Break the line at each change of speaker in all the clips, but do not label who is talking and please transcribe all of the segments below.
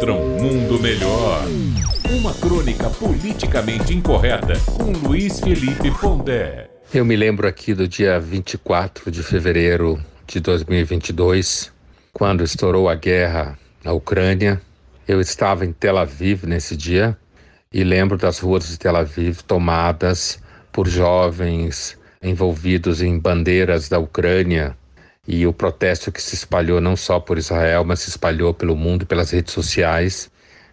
contra um mundo melhor. Uma crônica politicamente incorreta com Luiz Felipe Pondé.
Eu me lembro aqui do dia 24 de fevereiro de 2022, quando estourou a guerra na Ucrânia. Eu estava em Tel Aviv nesse dia e lembro das ruas de Tel Aviv tomadas por jovens envolvidos em bandeiras da Ucrânia e o protesto que se espalhou não só por Israel, mas se espalhou pelo mundo pelas redes sociais.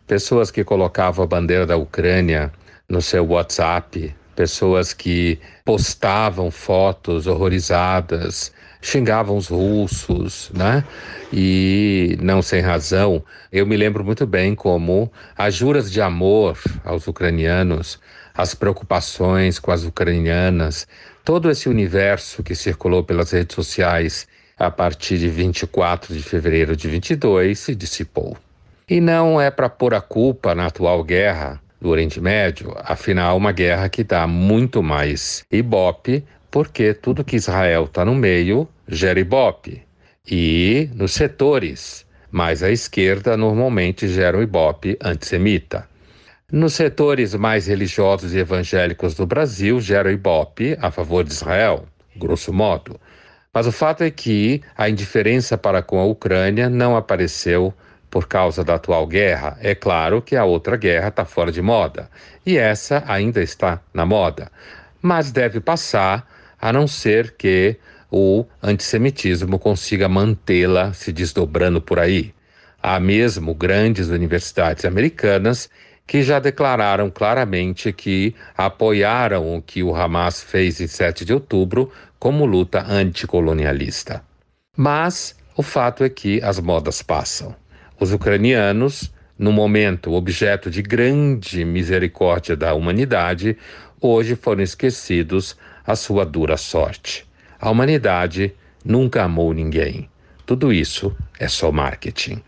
Pessoas que colocavam a bandeira da Ucrânia no seu WhatsApp, pessoas que postavam fotos horrorizadas, xingavam os russos, né? E não sem razão. Eu me lembro muito bem como as juras de amor aos ucranianos, as preocupações com as ucranianas, todo esse universo que circulou pelas redes sociais a partir de 24 de fevereiro de 22 se dissipou. E não é para pôr a culpa na atual guerra do Oriente Médio, afinal, uma guerra que dá muito mais ibope, porque tudo que Israel está no meio gera ibope. E nos setores mais à esquerda, normalmente gera um ibope antissemita. Nos setores mais religiosos e evangélicos do Brasil, gera o ibope a favor de Israel, grosso modo. Mas o fato é que a indiferença para com a Ucrânia não apareceu por causa da atual guerra. É claro que a outra guerra está fora de moda e essa ainda está na moda, mas deve passar, a não ser que o antissemitismo consiga mantê-la se desdobrando por aí. Há mesmo grandes universidades americanas que já declararam claramente que apoiaram o que o Hamas fez em 7 de outubro como luta anticolonialista. Mas o fato é que as modas passam. Os ucranianos, no momento objeto de grande misericórdia da humanidade, hoje foram esquecidos a sua dura sorte. A humanidade nunca amou ninguém. Tudo isso é só marketing.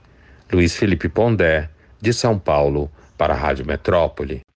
Luiz Felipe Pondé, de São Paulo, para a Rádio Metrópole.